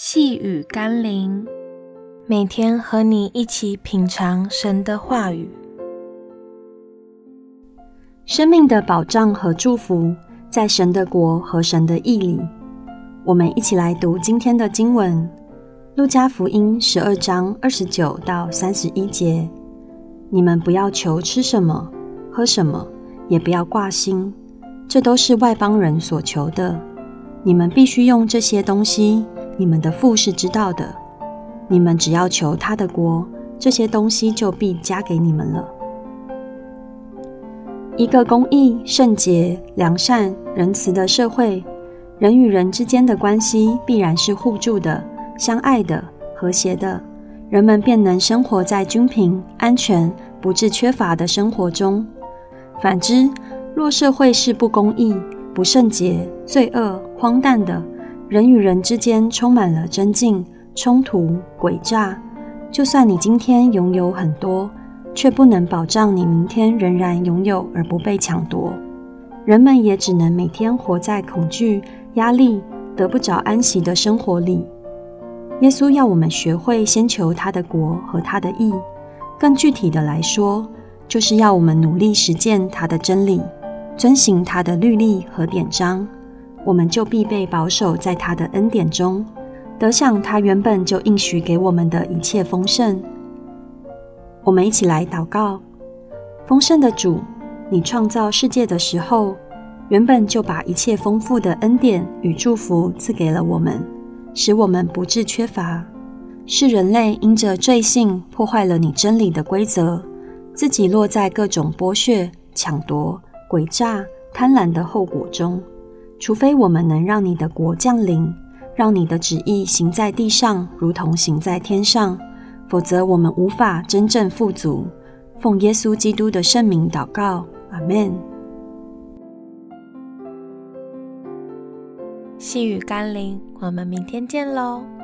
细雨甘霖，每天和你一起品尝神的话语。生命的保障和祝福，在神的国和神的义里。我们一起来读今天的经文，《路加福音》十二章二十九到三十一节。你们不要求吃什么、喝什么，也不要挂心，这都是外邦人所求的。你们必须用这些东西。你们的父是知道的，你们只要求他的国，这些东西就必加给你们了。一个公义、圣洁、良善、仁慈的社会，人与人之间的关系必然是互助的、相爱的、和谐的，人们便能生活在均平、安全、不致缺乏的生活中。反之，若社会是不公义、不圣洁、罪恶、荒诞的，人与人之间充满了争竞、冲突、诡诈。就算你今天拥有很多，却不能保障你明天仍然拥有而不被抢夺。人们也只能每天活在恐惧、压力、得不着安息的生活里。耶稣要我们学会先求他的国和他的义，更具体的来说，就是要我们努力实践他的真理，遵行他的律例和典章。我们就必被保守在他的恩典中，得享他原本就应许给我们的一切丰盛。我们一起来祷告：丰盛的主，你创造世界的时候，原本就把一切丰富的恩典与祝福赐给了我们，使我们不致缺乏。是人类因着罪性破坏了你真理的规则，自己落在各种剥削、抢夺、诡诈、贪婪的后果中。除非我们能让你的国降临，让你的旨意行在地上，如同行在天上，否则我们无法真正富足。奉耶稣基督的圣名祷告，阿门。细雨甘霖，我们明天见喽。